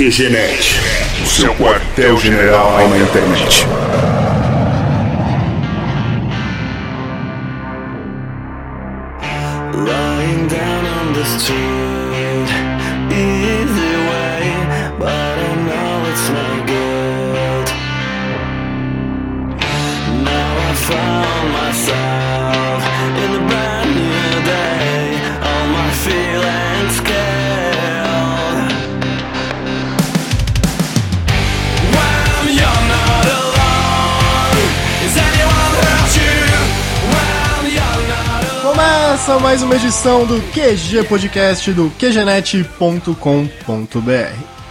QGNet, o seu quartel-general na internet. Lying down on the street, Começa mais uma edição do QG Podcast do QGNet.com.br.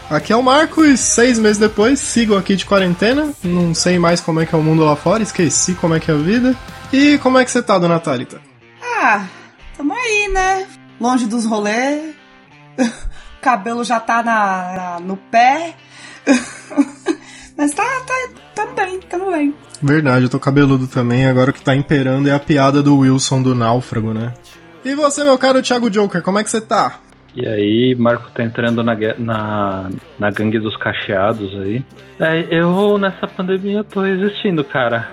Aqui é o Marcos, seis meses depois, sigo aqui de quarentena, não sei mais como é que é o mundo lá fora, esqueci como é que é a vida. E como é que você tá, dona Thalita? Ah, tamo aí, né? Longe dos rolês. Cabelo já tá na, na- no pé. Mas tá, tá, tamo bem, tamo bem. Verdade, eu tô cabeludo também, agora o que tá imperando é a piada do Wilson do Náufrago, né? E você, meu caro Thiago Joker, como é que você tá? E aí, Marco tá entrando na, na, na gangue dos cacheados aí. É, eu nessa pandemia tô existindo, cara.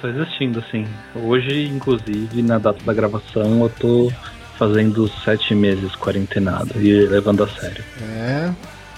Tô existindo, assim. Hoje, inclusive, na data da gravação, eu tô fazendo sete meses quarentenado e levando a sério. É,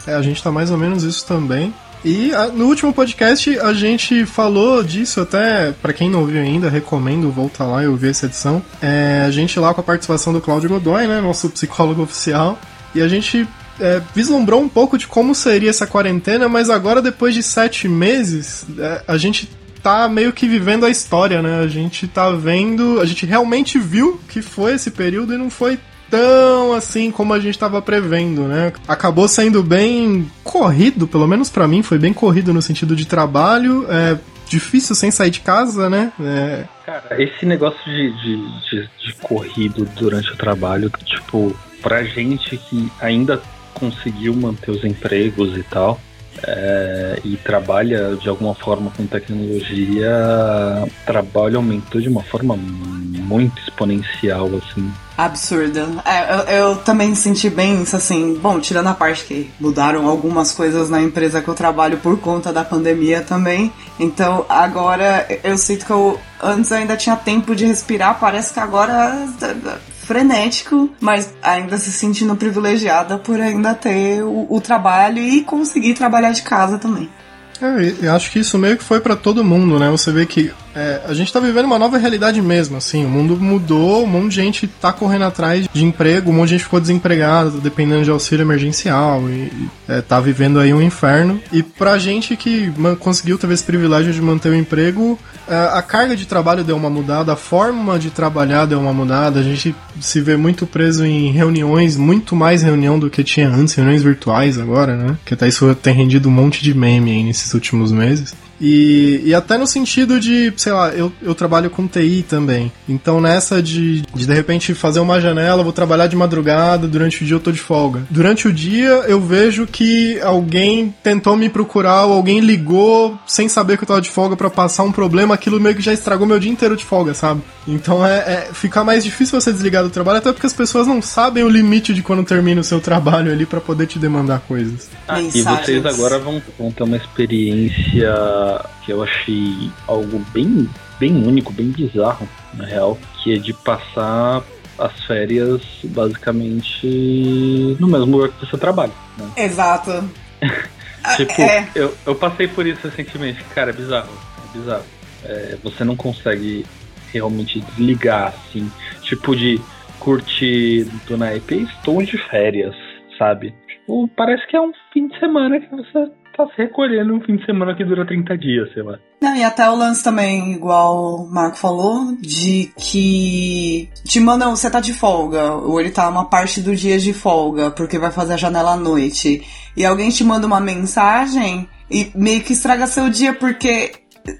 é, a gente tá mais ou menos isso também. E ah, no último podcast a gente falou disso, até pra quem não ouviu ainda, recomendo voltar lá e ouvir essa edição. É, a gente lá com a participação do Cláudio Godoy, né, nosso psicólogo oficial, e a gente é, vislumbrou um pouco de como seria essa quarentena, mas agora depois de sete meses, é, a gente tá meio que vivendo a história, né? A gente tá vendo, a gente realmente viu que foi esse período e não foi tão assim como a gente estava prevendo, né? Acabou sendo bem corrido, pelo menos pra mim, foi bem corrido no sentido de trabalho, é difícil sem sair de casa, né? É, Cara, esse negócio de, de, de, de corrido durante o trabalho, tipo, pra gente que ainda conseguiu manter os empregos e tal, é, e trabalha de alguma forma com tecnologia, trabalho aumentou de uma forma muito exponencial, assim. Absurdo. É, eu, eu também senti bem isso, assim. Bom, tirando a parte que mudaram algumas coisas na empresa que eu trabalho por conta da pandemia também. Então, agora eu sinto que eu antes ainda tinha tempo de respirar, parece que agora é frenético, mas ainda se sentindo privilegiada por ainda ter o, o trabalho e conseguir trabalhar de casa também. É, eu acho que isso meio que foi pra todo mundo, né? Você vê que é, a gente tá vivendo uma nova realidade mesmo, assim, o mundo mudou, um monte de gente tá correndo atrás de emprego, um monte de gente ficou desempregado, dependendo de auxílio emergencial, e e, é, tá vivendo aí um inferno. E pra gente que conseguiu ter esse privilégio de manter o emprego, é, a carga de trabalho deu uma mudada, a forma de trabalhar deu uma mudada, a gente se vê muito preso em reuniões, muito mais reunião do que tinha antes, reuniões virtuais agora, né? Que até isso tem rendido um monte de meme aí nesses últimos meses. E, e até no sentido de, sei lá, eu, eu trabalho com TI também. Então nessa de, de de repente fazer uma janela, vou trabalhar de madrugada, durante o dia eu tô de folga. Durante o dia eu vejo que alguém tentou me procurar, ou alguém ligou sem saber que eu tava de folga pra passar um problema, aquilo meio que já estragou meu dia inteiro de folga, sabe? Então é, é fica mais difícil você desligar do trabalho, até porque as pessoas não sabem o limite de quando termina o seu trabalho ali pra poder te demandar coisas. Ah, e vocês agora vão, vão ter uma experiência que eu achei algo bem, bem único, bem bizarro, na real, que é de passar as férias basicamente no mesmo lugar que você trabalha. Né? Exato. Tipo, é. eu, eu passei por isso recentemente, cara, é bizarro. É bizarro. É, você não consegue realmente desligar, assim, tipo de curtir do naipe, estou de férias, sabe? Tipo, parece que é um fim de semana que você tá se recolhendo um fim de semana que dura 30 dias, sei lá. Não, e até o lance também, igual o Marco falou, de que te mandam, você tá de folga, ou ele tá uma parte do dia de folga, porque vai fazer a janela à noite, e alguém te manda uma mensagem e meio que estraga seu dia, porque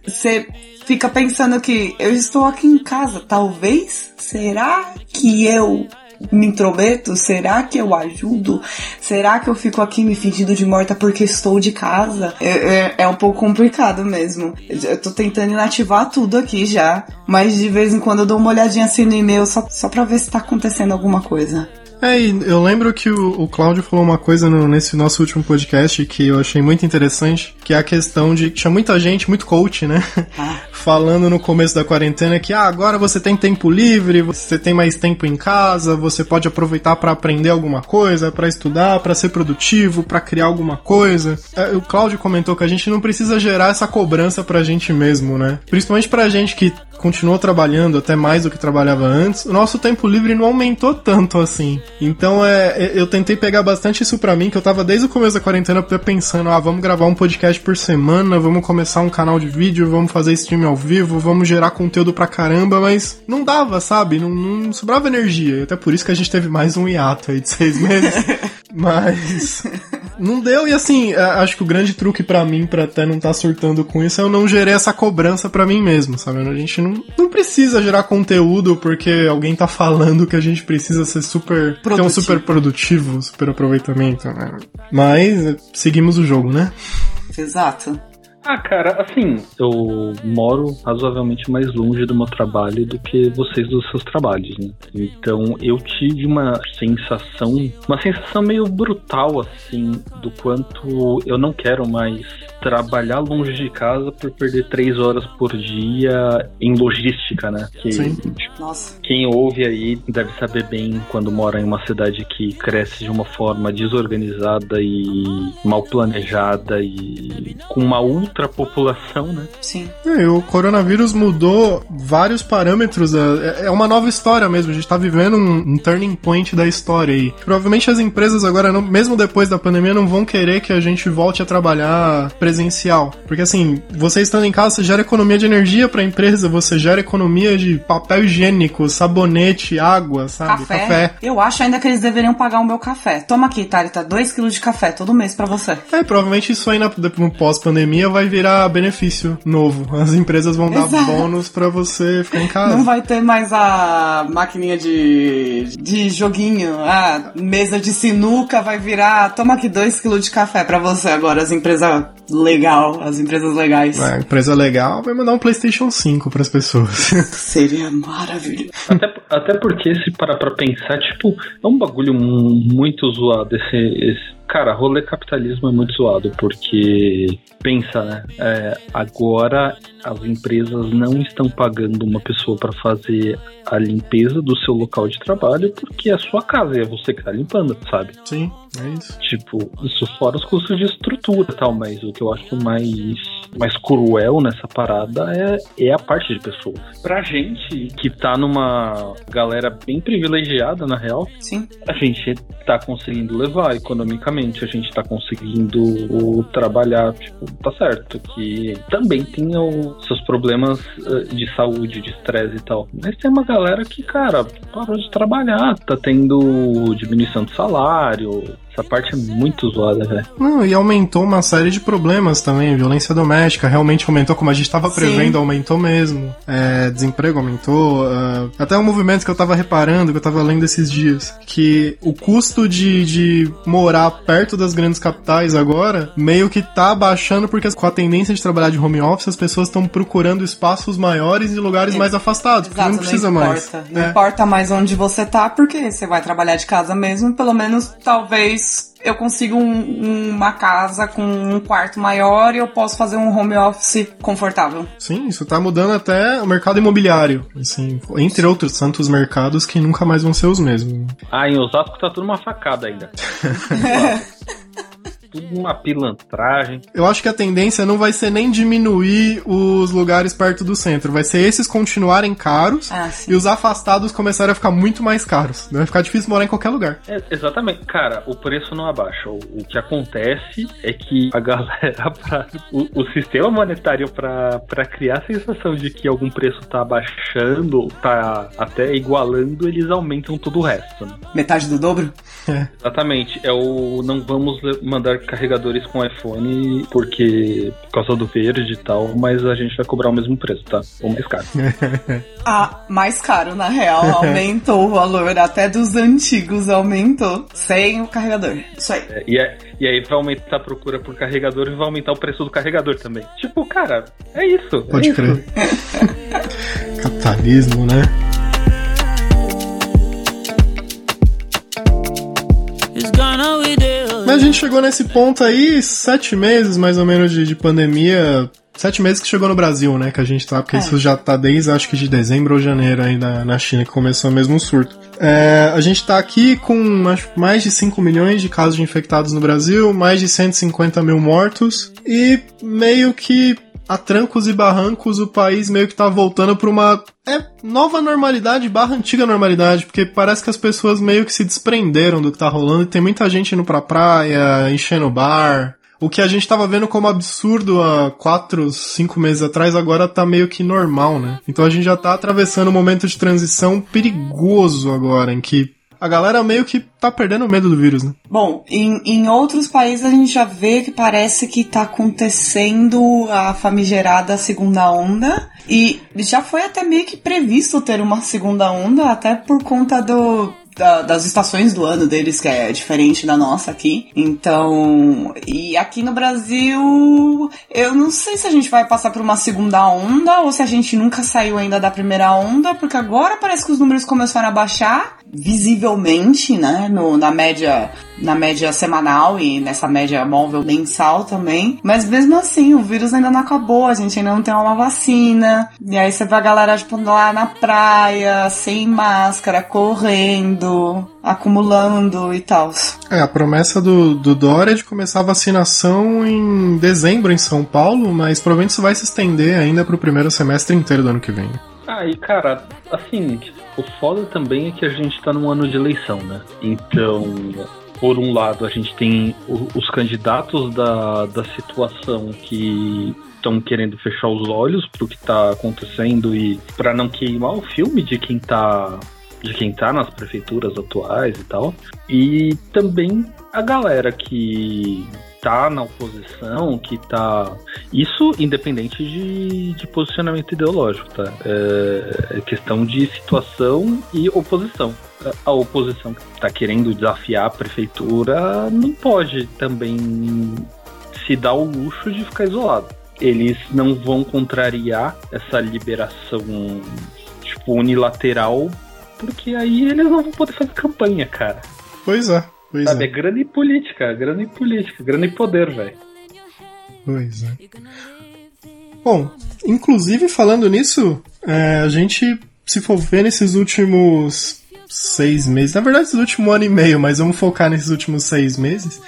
você fica pensando que eu estou aqui em casa, talvez, será que eu me intrometo? Será que eu ajudo? Será que eu fico aqui me fingindo de morta porque estou de casa? É, é, é um pouco complicado mesmo. Eu tô tentando inativar tudo aqui já, mas de vez em quando eu dou uma olhadinha assim no e-mail só, só pra ver se tá acontecendo alguma coisa. É, eu lembro que o, o Cláudio falou uma coisa no- nesse nosso último podcast que eu achei muito interessante, que é a questão de que tinha muita gente, muito coach, né? Ah. Falando no começo da quarentena que ah, agora você tem tempo livre, você tem mais tempo em casa, você pode aproveitar pra aprender alguma coisa, pra estudar, pra ser produtivo, pra criar alguma coisa. É, O Cláudio comentou que a gente não precisa gerar essa cobrança pra gente mesmo, né? Principalmente pra gente que continuou trabalhando até mais do que trabalhava antes, o nosso tempo livre não aumentou tanto assim. Então é, eu tentei pegar bastante isso pra mim, que eu tava desde o começo da quarentena pensando, ah, vamos gravar um podcast por semana, vamos começar um canal de vídeo, vamos fazer stream ao vivo, vamos gerar conteúdo pra caramba, mas não dava, sabe? Não, não sobrava energia. E até por isso que a gente teve mais um hiato aí de seis meses. mas não deu, e assim, acho que o grande truque pra mim, pra até não estar surtando com isso, é eu não gerei essa cobrança pra mim mesmo, sabe? A gente não, não precisa gerar conteúdo porque alguém tá falando que a gente precisa ser super. ter um Produtivo. super produtivo, super aproveitamento, né? Mas seguimos o jogo, né? Exato. Ah, cara, assim, eu moro razoavelmente mais longe do meu trabalho do que vocês dos seus trabalhos, né? Então eu tive uma sensação, uma sensação meio brutal, assim, do quanto eu não quero mais trabalhar longe de casa por perder três horas por dia em logística, né? Que, Sim. tipo, Nossa. quem ouve aí deve saber bem quando mora em uma cidade que cresce de uma forma desorganizada e mal planejada e com uma ultrapopulação, né? Sim. É, o coronavírus mudou vários parâmetros. É, é uma nova história mesmo. A gente tá vivendo um, um turning point da história aí. Provavelmente as empresas agora, não- mesmo depois da pandemia, não vão querer que a gente volte a trabalhar presencial. Porque assim, você estando em casa, você gera economia de energia pra empresa, você gera economia de papel higiênico, sabonete, água, sabe? Café. Eu acho ainda que eles deveriam pagar o meu café. Toma aqui, Thalita, 2 quilos de café todo mês pra você. É, provavelmente isso aí na, no pós-pandemia vai virar benefício novo. As empresas vão dar Exato. bônus pra você ficar em casa. Não vai ter mais a maquininha de, de joguinho, a mesa de sinuca vai virar. Toma aqui 2 quilos de café pra você agora, as empresas legal, as empresas legais. É, empresa legal vai mandar um PlayStation 5 pras pessoas. Seria maravilhoso. Até, até porque, se parar pra pensar, tipo, é um bagulho mu- muito zoado. Esse, esse- Cara, rolê capitalismo é muito zoado, porque pensa, né? é, agora as empresas não estão pagando uma pessoa pra fazer a limpeza do seu local de trabalho porque é a sua casa e é você que tá limpando, sabe? Sim, é isso. Tipo, isso fora os custos de estrutura e tal, mas o que eu acho mais, mais cruel nessa parada é, é a parte de pessoas. Pra gente que tá numa galera bem privilegiada, na real, Sim. a gente tá conseguindo levar economicamente, a gente tá conseguindo trabalhar, tipo, tá certo, que também tem os seus problemas eh, de saúde, de estresse e tal. Mas tem uma galera que, cara, parou de trabalhar, tá tendo diminuição de salário. Essa parte é muito zoada, velho. Não, e aumentou uma série de problemas também. Violência doméstica realmente aumentou, como a gente tava Sim. prevendo, aumentou mesmo. É, desemprego aumentou. ah, até um movimento que eu tava reparando, que eu tava lendo esses dias, que o custo de, de morar perto das grandes capitais agora meio que tá baixando, porque com a tendência de trabalhar de home office, as pessoas estão procurando espaços maiores e lugares É, mais afastados, porque não precisa mais. importa. Não É. importa mais onde você tá, porque você vai trabalhar de casa mesmo. Pelo menos, talvez eu consiga um- uma casa com um quarto maior e eu posso fazer um home office confortável. Sim, isso tá mudando até o mercado imobiliário, assim, entre outros tantos mercados que nunca mais vão ser os mesmos. Ah, em Osasco tá tudo uma facada ainda. tudo uma pilantragem. Eu acho que a tendência não vai ser nem diminuir os lugares perto do centro, vai ser esses continuarem caros Ah, e os afastados começarem a ficar muito mais caros. Vai ficar difícil morar em qualquer lugar. É, exatamente. Cara, o preço não abaixa. O, o que acontece é que a galera, pra, o, o sistema monetário para criar a sensação de que algum preço tá abaixando, tá até igualando, eles aumentam todo o resto. né? Metade do dobro? Exatamente. É o não vamos mandar carregadores com iPhone porque por causa do verde e tal, mas a gente vai cobrar o mesmo preço, tá? Ou mais caro. Ah, mais caro, na real. Aumentou o valor. Até dos antigos aumentou. Sem o carregador. Isso aí. É, e, é- e aí vai aumentar a procura por carregador e vai aumentar o preço do carregador também. Tipo, cara, é isso. Pode é isso. crer. Capitalismo, né? Ghana we dey. Mas a gente chegou nesse ponto aí, sete meses mais ou menos de, de pandemia. Sete meses que chegou no Brasil, né? Que a gente tá, porque É. isso já tá desde acho que de dezembro ou janeiro aí na, na China que começou mesmo o surto. É, a gente tá aqui com acho, mais de 5 milhões de casos de infectados no Brasil, mais de 150 mil mortos e meio que a trancos e barrancos o país meio que tá voltando pra uma é, nova normalidade barra antiga normalidade, porque parece que as pessoas meio que se desprenderam do que tá rolando e tem muita gente indo pra praia, enchendo o bar. O que a gente tava vendo como absurdo há quatro, cinco meses atrás, agora tá meio que normal, né? Então a gente já tá atravessando um momento de transição perigoso agora, em que a galera meio que tá perdendo medo do vírus, né? Bom, em, em outros países a gente já vê que parece que tá acontecendo a famigerada segunda onda. E já foi até meio que previsto ter uma segunda onda, até por conta do, da- das estações do ano deles, que é diferente da nossa aqui. Então, e aqui no Brasil, eu não sei se a gente vai passar por uma segunda onda ou se a gente nunca saiu ainda da primeira onda, porque agora parece que os números começaram a baixar visivelmente, né, no, na média na média semanal e nessa média móvel mensal também. Mas mesmo assim, o vírus ainda não acabou, a gente ainda não tem uma vacina. E aí você vê a galera tipo lá na praia, sem máscara, correndo, acumulando e tal. É, a promessa do, do Dória é de começar a vacinação em dezembro em São Paulo, mas provavelmente isso vai se estender ainda pro primeiro semestre inteiro do ano que vem. Ah, e cara, assim, o foda também é que a gente tá num ano de eleição, né? Então, por um lado, a gente tem o- os candidatos da, da situação que estão querendo fechar os olhos pro que tá acontecendo e para não queimar o filme de quem tá de quem tá nas prefeituras atuais e tal. E também a galera que tá na oposição, que tá. Isso independente de, de posicionamento ideológico, tá? É, é questão de situação e oposição. A- A oposição que tá querendo desafiar a prefeitura não pode também se dar o luxo de ficar isolado. Eles não vão contrariar essa liberação tipo unilateral, porque aí eles não vão poder fazer campanha, cara. Pois é, pois Sabe, é é. grana e política, grana e política, grana e poder, velho. Pois é. Bom, inclusive falando nisso, é, a gente, se for ver nesses últimos seis meses, na verdade, esse último ano e meio, mas vamos focar nesses últimos seis meses,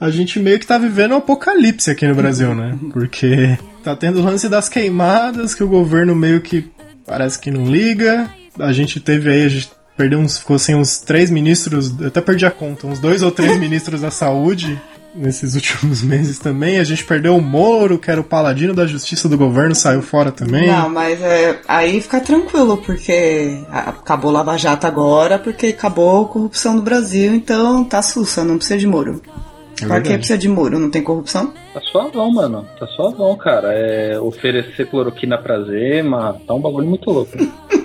a gente meio que tá vivendo um apocalipse aqui no Brasil, né? Porque tá tendo o lance das queimadas, que o governo meio que parece que não liga. A gente teve aí, a gente perdeu uns, ficou sem uns três ministros, eu até perdi a conta, uns dois ou três ministros da saúde nesses últimos meses também. A gente perdeu o Moro, que era o paladino da justiça do governo, saiu fora também. Não, mas é, aí fica tranquilo, porque acabou Lava Jato agora, porque acabou a corrupção no Brasil, então tá sussa, não precisa de Moro. É pra que precisa de Moro? Não tem corrupção? Tá suavão, mano. Tá suavão, cara. É oferecer cloroquina pra Zema, tá um bagulho muito louco.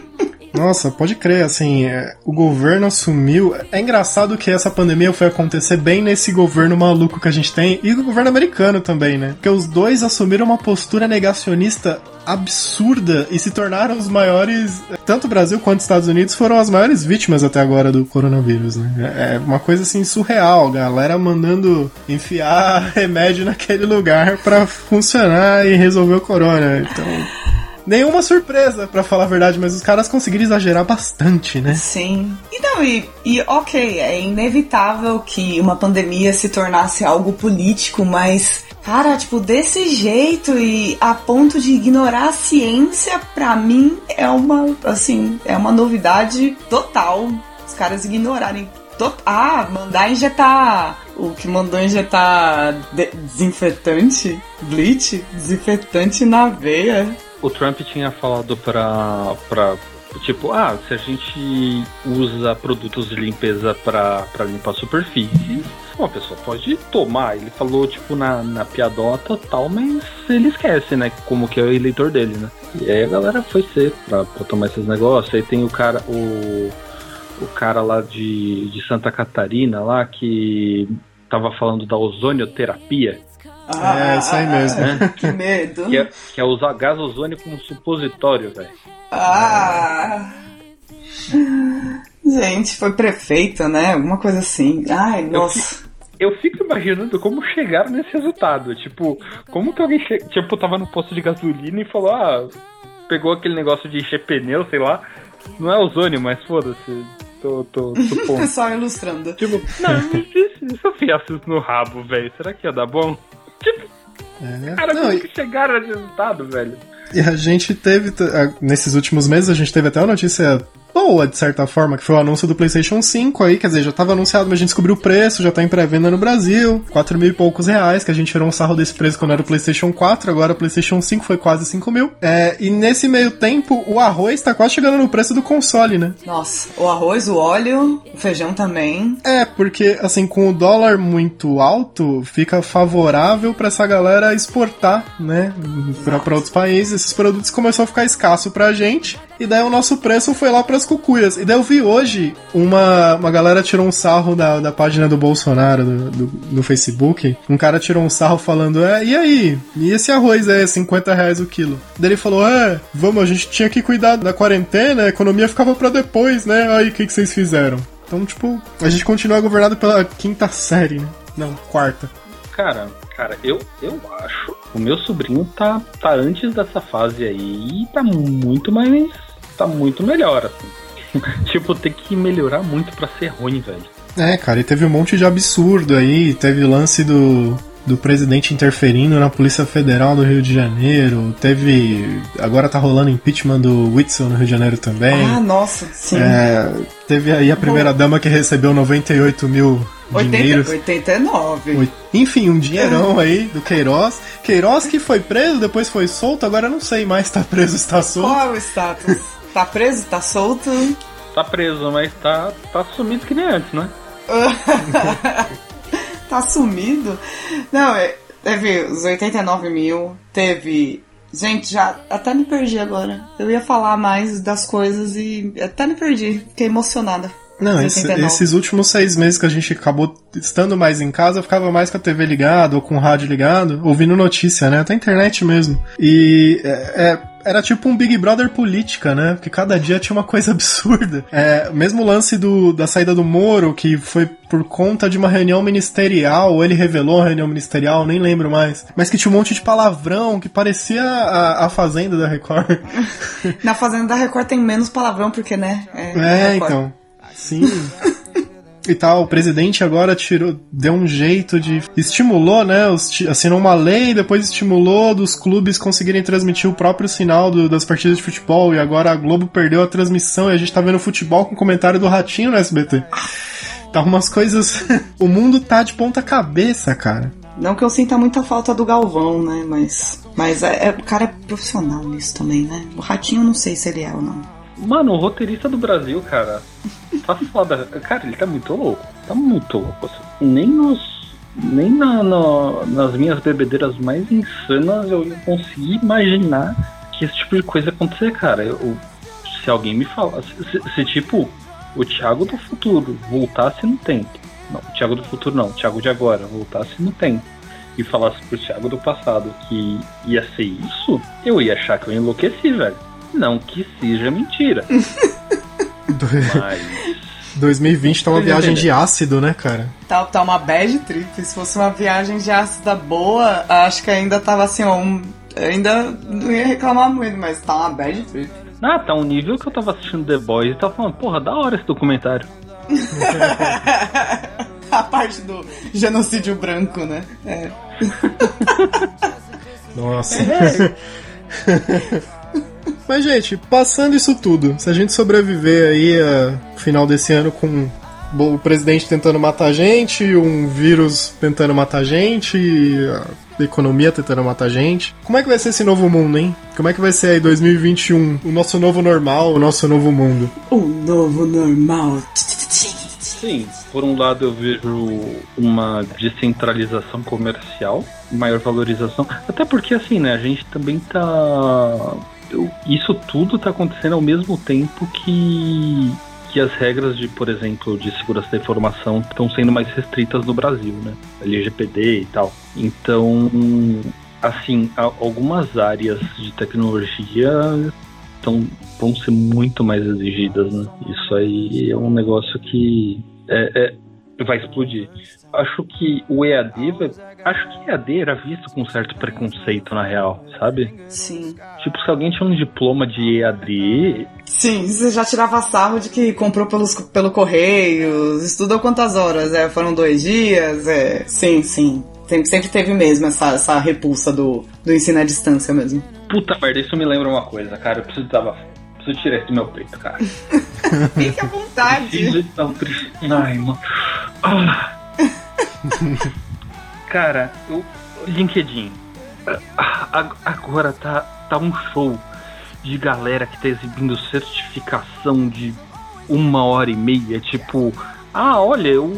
Nossa, pode crer, assim, é, o governo assumiu. É engraçado que essa pandemia foi acontecer bem nesse governo maluco que a gente tem e o governo americano também, né? Porque os dois assumiram uma postura negacionista absurda e se tornaram os maiores. Tanto o Brasil quanto os Estados Unidos foram as maiores vítimas até agora do coronavírus, né? É é uma coisa assim surreal, galera mandando enfiar remédio naquele lugar pra funcionar e resolver o corona. Então. Nenhuma surpresa, pra falar a verdade, mas os caras conseguiram exagerar bastante, né? Sim. E não, e, e ok, é inevitável que uma pandemia se tornasse algo político, mas, cara, tipo, desse jeito e a ponto de ignorar a ciência, pra mim, é uma, assim, é uma novidade total. Os caras ignorarem. Ah, mandar injetar. O que mandou injetar de- desinfetante, bleach, desinfetante na veia. O Trump tinha falado pra, pra. Tipo, ah, se a gente usa produtos de limpeza pra limpar superfícies, uma pessoa pode tomar. Ele falou, tipo, na, na piadola total, mas ele esquece, né? Como que é o eleitor dele, né? E aí a galera foi ser pra, pra tomar esses negócios. Aí tem o cara, o, o cara lá de, de Santa Catarina, lá, que tava falando da ozonioterapia. É, isso aí mesmo. né? Que medo. Que é, que é usar gás ozônio como supositório, velho. Ah. Gente, foi prefeito, né? Alguma coisa assim. Ai, nossa. Eu fico imaginando como chegaram nesse resultado. Tipo, como que alguém che... tipo, tava no posto de gasolina e falou, ah, pegou aquele negócio de encher pneu, sei lá. Não é ozônio, mas foda-se. Tô, tô supondo. Só ilustrando. tipo, não, se, eu enfiasse isso no rabo, velho, será que ia dar bom? É. cara, Não, como e- que chegaram nesse resultado, velho? E a gente teve, a- nesses últimos meses, a gente teve até uma notícia boa, de certa forma, que foi o anúncio do PlayStation 5 aí, quer dizer, já tava anunciado, mas a gente descobriu o preço, já tá em pré-venda no Brasil, 4 mil e poucos reais, que a gente tirou um sarro desse preço quando era o PlayStation 4, agora o PlayStation 5 foi quase 5 mil. É, e nesse meio tempo, o arroz tá quase chegando no preço do console, né? Nossa, o arroz, o óleo, o feijão também. É, porque, assim, com o dólar muito alto, fica favorável pra essa galera exportar, né, pra, pra outros países. Esses produtos começou a ficar escasso pra gente, e daí o nosso preço foi lá pras cucuias. E daí eu vi hoje, uma, uma galera tirou um sarro da, da página do Bolsonaro, do, do, Facebook. Um cara tirou um sarro falando, é, e aí? E esse arroz é 50 reais o quilo? Daí ele falou, é, vamos, a gente tinha que cuidar da quarentena, a economia ficava pra depois, né? Aí, o que, que vocês fizeram? Então, tipo, a gente continua governado pela quinta série, né? Não, quarta. Cara, cara, eu, eu acho. O meu sobrinho tá, tá antes dessa fase aí e tá muito mais. Tá muito melhor, assim. tipo, tem que melhorar muito pra ser ruim, velho. É, cara, e teve um monte de absurdo aí. Teve o lance do, do presidente interferindo na Polícia Federal do Rio de Janeiro. Teve. Agora tá rolando impeachment do Whitson no Rio de Janeiro também. Ah, nossa, sim. É, teve aí a primeira dama que recebeu 98 mil 80, dinheiros. 89. Oi- Enfim, um dinheirão aí do Queiroz. Queiroz que foi preso, depois foi solto, agora eu não sei mais se tá preso ou se tá solto. Qual é o status? Tá preso? Tá solto? Tá preso, mas tá, tá sumido que nem antes, né? tá sumido? Não, é- teve os 89 mil, teve. Gente, já até me perdi agora. Eu ia falar mais das coisas e até me perdi. Fiquei emocionada. Não, esse- 89. esses últimos seis meses que a gente acabou estando mais em casa, eu ficava mais com a TV ligada ou com o rádio ligado, ouvindo notícia, né? Até a internet mesmo. E é, é, era tipo um Big Brother política, né? Porque cada dia tinha uma coisa absurda. É, mesmo o lance do, da saída do Moro, que foi por conta de uma reunião ministerial, ou ele revelou a reunião ministerial, nem lembro mais. Mas que tinha um monte de palavrão, que parecia a, a Fazenda da Record. Na Fazenda da Record tem menos palavrão, porque, né? É, Record. então. Sim. E tal, o presidente agora tirou, deu um jeito de. estimulou, né? os assinou uma lei, depois estimulou dos clubes conseguirem transmitir o próprio sinal do- das partidas de futebol. E agora a Globo perdeu a transmissão e a gente tá vendo futebol com comentário do Ratinho no SBT. Tá umas coisas. o mundo tá de ponta cabeça, cara. Não que eu sinta muita falta do Galvão, né? Mas. Mas é, é- o cara é profissional nisso também, né? O Ratinho eu não sei se ele é ou não. Mano, o roteirista do Brasil, cara, tá foda. Cara, ele tá muito louco. Tá muito louco. assim. Nem nos. Nem na, na- nas minhas bebedeiras mais insanas eu ia conseguir imaginar que esse tipo de coisa acontecer, cara. Eu, se alguém me falasse. Se, se, tipo, o Thiago do futuro voltasse no tempo. Não, o Thiago do futuro não, o Thiago de agora voltasse no tempo. E falasse pro Thiago do passado que ia ser isso, eu ia achar que eu enlouqueci, velho. Não que seja mentira. Mas. 2020 tá uma viagem de ácido, né, cara? Tá, tá uma bad trip. Se fosse uma viagem de ácida boa, acho que ainda tava assim, ó. Um, ainda não ia reclamar muito, mas tá uma bad trip. Ah, tá um nível que eu tava assistindo The Boys e tava falando, porra, da hora esse documentário. A parte do genocídio branco, né? É. Nossa. Mas, gente, passando isso tudo, se a gente sobreviver aí ao final desse ano com o presidente tentando matar a gente, um vírus tentando matar a gente, a economia tentando matar a gente, como é que vai ser esse novo mundo, hein? Como é que vai ser aí 2021, o nosso novo normal, o nosso novo mundo? O novo normal. Sim, por um lado eu vejo uma descentralização comercial, maior valorização, até porque assim, né, a gente também tá. Isso tudo tá acontecendo ao mesmo tempo que. Que as regras de, por exemplo, de segurança da informação estão sendo mais restritas no Brasil, né? LGPD e tal. Então, assim, algumas áreas de tecnologia tão, vão ser muito mais exigidas, né? Isso aí é um negócio que é, é, vai explodir. Acho que o EAD vai, acho que EAD era visto com certo preconceito na real, sabe? Sim. Tipo, se alguém tinha um diploma de EAD, Sim, você já tirava sarro de que comprou pelos, pelo correio, estudou quantas horas? É, foram dois dias? É, sim, sim. Sempre, sempre teve mesmo essa, essa repulsa do, do ensino à distância mesmo. puta merda, isso me lembra uma coisa, cara. Eu preciso dar preciso tirar isso do meu peito, cara. Fique à vontade. Preciso um triste. Ai, mano. Ah. Cara, o LinkedIn. ag- Agora tá, tá um show de galera que tá exibindo certificação de uma hora e meia. Tipo, ah, olha, eu,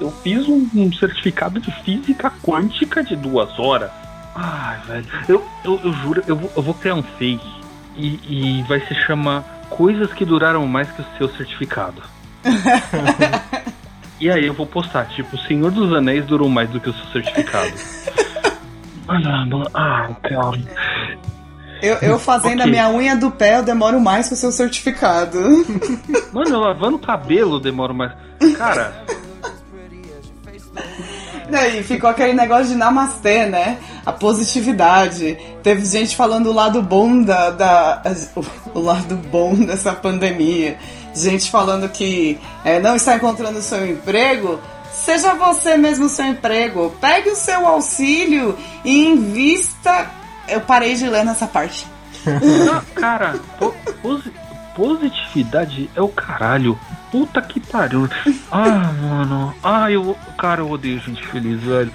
eu fiz um, um certificado de física quântica de duas horas. Ai, velho. Eu, eu, eu juro, eu vou, eu vou criar um fake e, e vai se chamar Coisas que duraram mais que o seu certificado. E aí eu vou postar, tipo, o Senhor dos Anéis durou mais do que o seu certificado. Ah, mano, ah, cara. Eu, eu fazendo a Ok. minha unha do pé, eu demoro mais que o seu certificado. Mano, eu lavando o cabelo demora mais. Cara, Daí ficou aquele negócio de namastê, né? A positividade. Teve gente falando o lado bom da. da o lado bom dessa pandemia. Gente falando que é, não está encontrando seu emprego. Seja você mesmo seu emprego. Pegue o seu auxílio e invista. Eu parei de ler nessa parte. ah, cara, po- posi- positividade é o caralho. Puta que pariu. Ah, mano. Ah, eu. Cara, eu odeio gente feliz, velho.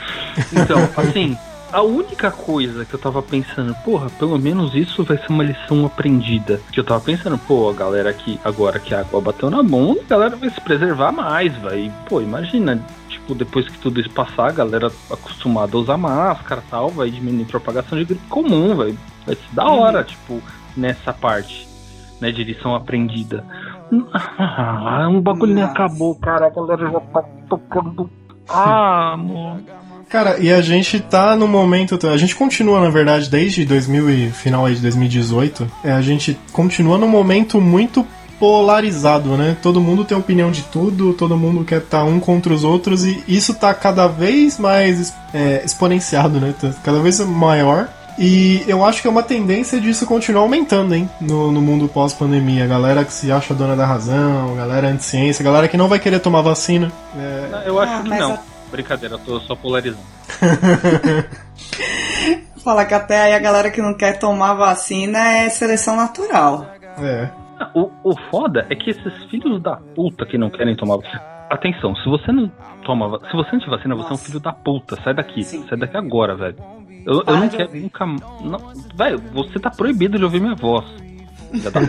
Então, assim, a única coisa que eu tava pensando, porra, pelo menos isso vai ser uma lição aprendida. Que eu tava pensando, pô, a galera aqui, agora que a água bateu na bunda, a galera vai se preservar mais, vai. Pô, imagina, tipo, depois que tudo isso passar, a galera acostumada a usar máscara e tal, vai diminuir a propagação de gripe comum, vai, vai ser da hora, tipo, nessa parte, né, de lição aprendida. Ah, um bagulho nem acabou, cara, a galera já tá tocando. Ah, mano. Cara, e a gente tá no momento. A gente continua, na verdade, desde 2000 e final aí de 2018. É, a gente continua num momento muito polarizado, né? Todo mundo tem opinião de tudo, todo mundo quer estar um contra os outros e isso tá cada vez mais é, exponenciado, né? Tá cada vez maior. E eu acho que é uma tendência disso continuar aumentando, hein? No, no mundo pós-pandemia. A galera que se acha dona da razão, a galera anti-ciência, a galera que não vai querer tomar vacina. É, Eu acho Ah, que não. Brincadeira, eu tô só polarizando. Fala que até aí a galera que não quer tomar vacina é seleção natural. é. O, o foda é que esses filhos da puta que não querem tomar vacina. Atenção, se você não toma Se você não tiver vacina, você é um filho da puta. Sai daqui. Sim. Sai daqui agora, velho. Eu, eu não quero ouvir. nunca. Não, velho, você tá proibido de ouvir minha voz. Filha da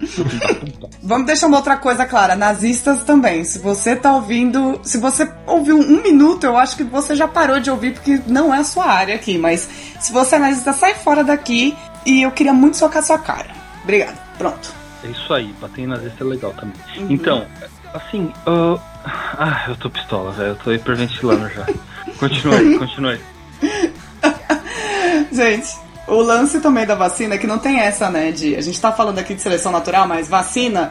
Vamos deixar uma outra coisa clara, nazistas também. Se você tá ouvindo, se você ouviu um minuto, eu acho que você já parou de ouvir porque não é a sua área aqui. Mas se você é nazista, sai fora daqui e eu queria muito socar sua cara. Obrigada. Pronto. É isso aí, bater em nazista é legal também. Uhum. Então, assim. ah, ah, eu tô pistola, velho. Eu tô hiperventilando já. Continua aí. Gente, o lance também da vacina é que não tem essa, né? De, a gente tá falando aqui de seleção natural, mas vacina,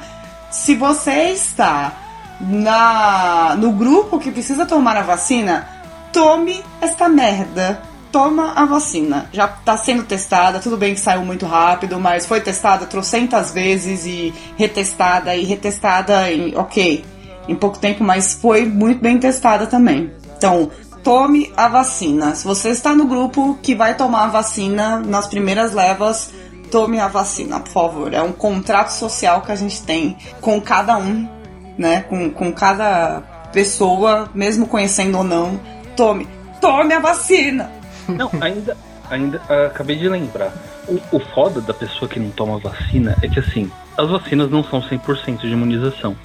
se você está na no grupo que precisa tomar a vacina, tome esta merda. Toma a vacina. Já tá sendo testada, tudo bem que saiu muito rápido, mas foi testada trocentas vezes e retestada e retestada em, ok, em pouco tempo, mas foi muito bem testada também. Então, tome a vacina. Se você está no grupo que vai tomar a vacina nas primeiras levas, tome a vacina, por favor. É um contrato social que a gente tem com cada um, né? Com, com cada pessoa, mesmo conhecendo ou não. Tome, tome a vacina! Não, ainda. Ainda ah, acabei de lembrar. O, o foda da pessoa que não toma vacina é que assim, as vacinas não são 100% de imunização.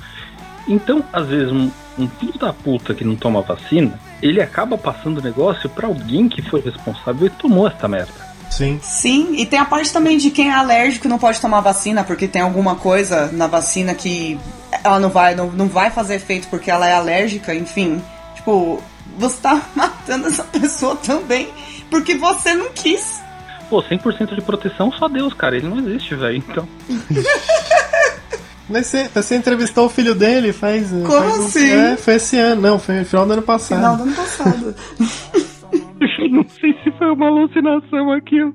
Então, às vezes, um, um filho da puta que não toma vacina, ele acaba passando o negócio pra alguém que foi responsável e tomou essa merda. Sim. Sim, e tem a parte também de quem é alérgico e não pode tomar vacina porque tem alguma coisa na vacina que ela não vai, não, não vai fazer efeito porque ela é alérgica, enfim. Tipo, você tá matando essa pessoa também porque você não quis. Pô, 100% de proteção, só Deus, cara. Ele não existe, velho. Então. Mas você, você entrevistou o filho dele faz. Como faz um- assim? É, foi esse ano. Não, foi no final do ano passado. Final do ano passado. Eu não sei se foi uma alucinação aquilo.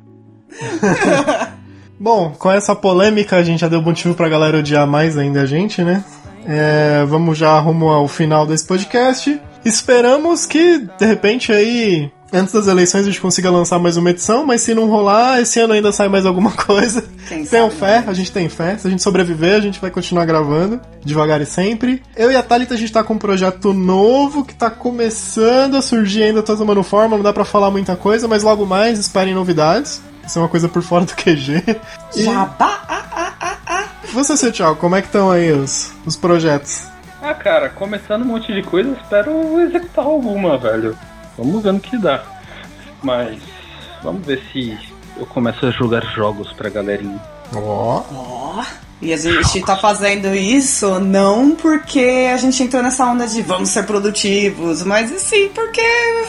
Bom, com essa polêmica a gente já deu motivo pra galera odiar mais ainda a gente, né? É, vamos já rumo ao final desse podcast. Esperamos que, de repente, aí, antes das eleições a gente consiga lançar mais uma edição, mas se não rolar, esse ano ainda sai mais alguma coisa. Quem Tenham fé, né? a gente tem fé. Se a gente sobreviver, a gente vai continuar gravando, devagar e sempre. Eu e a Thalita, a gente tá com um projeto novo que tá começando a surgir ainda, tá tomando forma, não dá pra falar muita coisa, mas logo mais esperem novidades. Isso é uma coisa por fora do QG. E Jabá, ah, ah, ah, ah. você, seu Thiago, como é que estão aí os, os projetos? Ah, cara, começando um monte de coisa, espero executar alguma, velho. Vamos ver no que dá. Mas vamos ver se eu começo a jogar jogos pra galerinha. Ó. Ó, e a gente tá fazendo isso não porque a gente entrou nessa onda de vamos ser produtivos, mas sim porque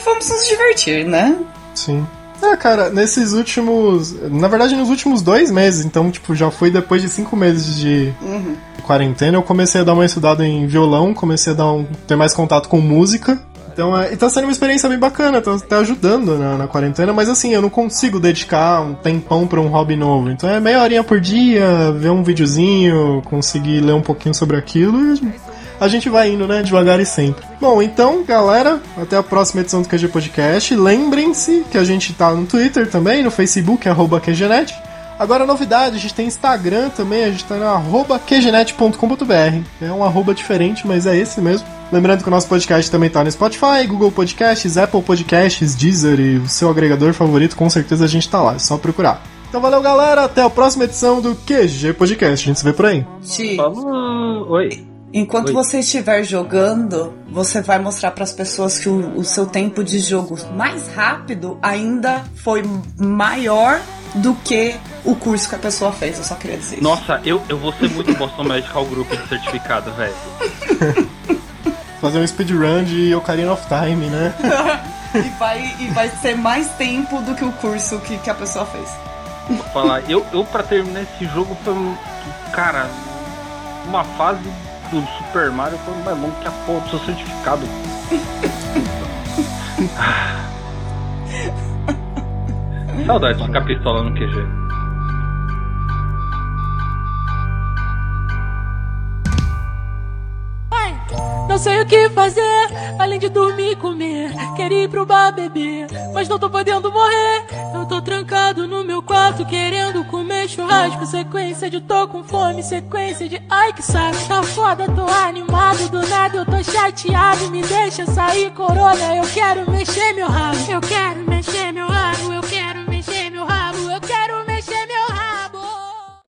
vamos nos divertir, né? Sim. Ah, cara, nesses últimos. Na verdade, nos últimos dois meses, então, tipo, já foi depois de cinco meses de Uhum. quarentena, eu comecei a dar uma estudada em violão, comecei a dar um, ter mais contato com música. Então, é, e tá sendo uma experiência bem bacana, tá, tá ajudando na, na quarentena, mas assim, eu não consigo dedicar um tempão pra um hobby novo. Então é meia horinha por dia, ver um videozinho, conseguir ler um pouquinho sobre aquilo e a gente vai indo, né? Devagar e sempre. Bom, então, galera, até a próxima edição do QG Podcast. Lembrem-se que a gente tá no Twitter também, no Facebook, arroba QGNet. Agora, novidade, a gente tem Instagram também, a gente tá no arroba qgenet.com.br. É um arroba diferente, mas é esse mesmo. Lembrando que o nosso podcast também tá no Spotify, Google Podcasts, Apple Podcasts, Deezer e o seu agregador favorito, com certeza a gente tá lá, é só procurar. Então valeu, galera, até a próxima edição do QG Podcast. A gente se vê por aí. Falou! Oi! enquanto Oi. você estiver jogando, você vai mostrar pras pessoas que o, o seu tempo de jogo mais rápido ainda foi maior do que o curso que a pessoa fez. Eu só queria dizer isso. Nossa, eu, eu vou ser muito Boston Medical Group de certificado, velho. Fazer um speedrun de Ocarina of Time, né? E vai, e vai ser mais tempo do que o curso que, que a pessoa fez. Vou falar, eu, eu pra terminar esse jogo foi um. Cara, uma fase do Super Mario foi mais longo que a porra do seu certificado. Saudade de ficar pistola no QG. Não sei o que fazer, além de dormir e comer. Queria ir pro bar beber, mas não tô podendo morrer. Eu tô trancado no meu quarto, querendo comer churrasco. Sequência de tô com fome, sequência de ai que saco. Tá foda, tô animado, do nada eu tô chateado. Me deixa sair, corona, eu quero mexer meu rabo. Eu quero.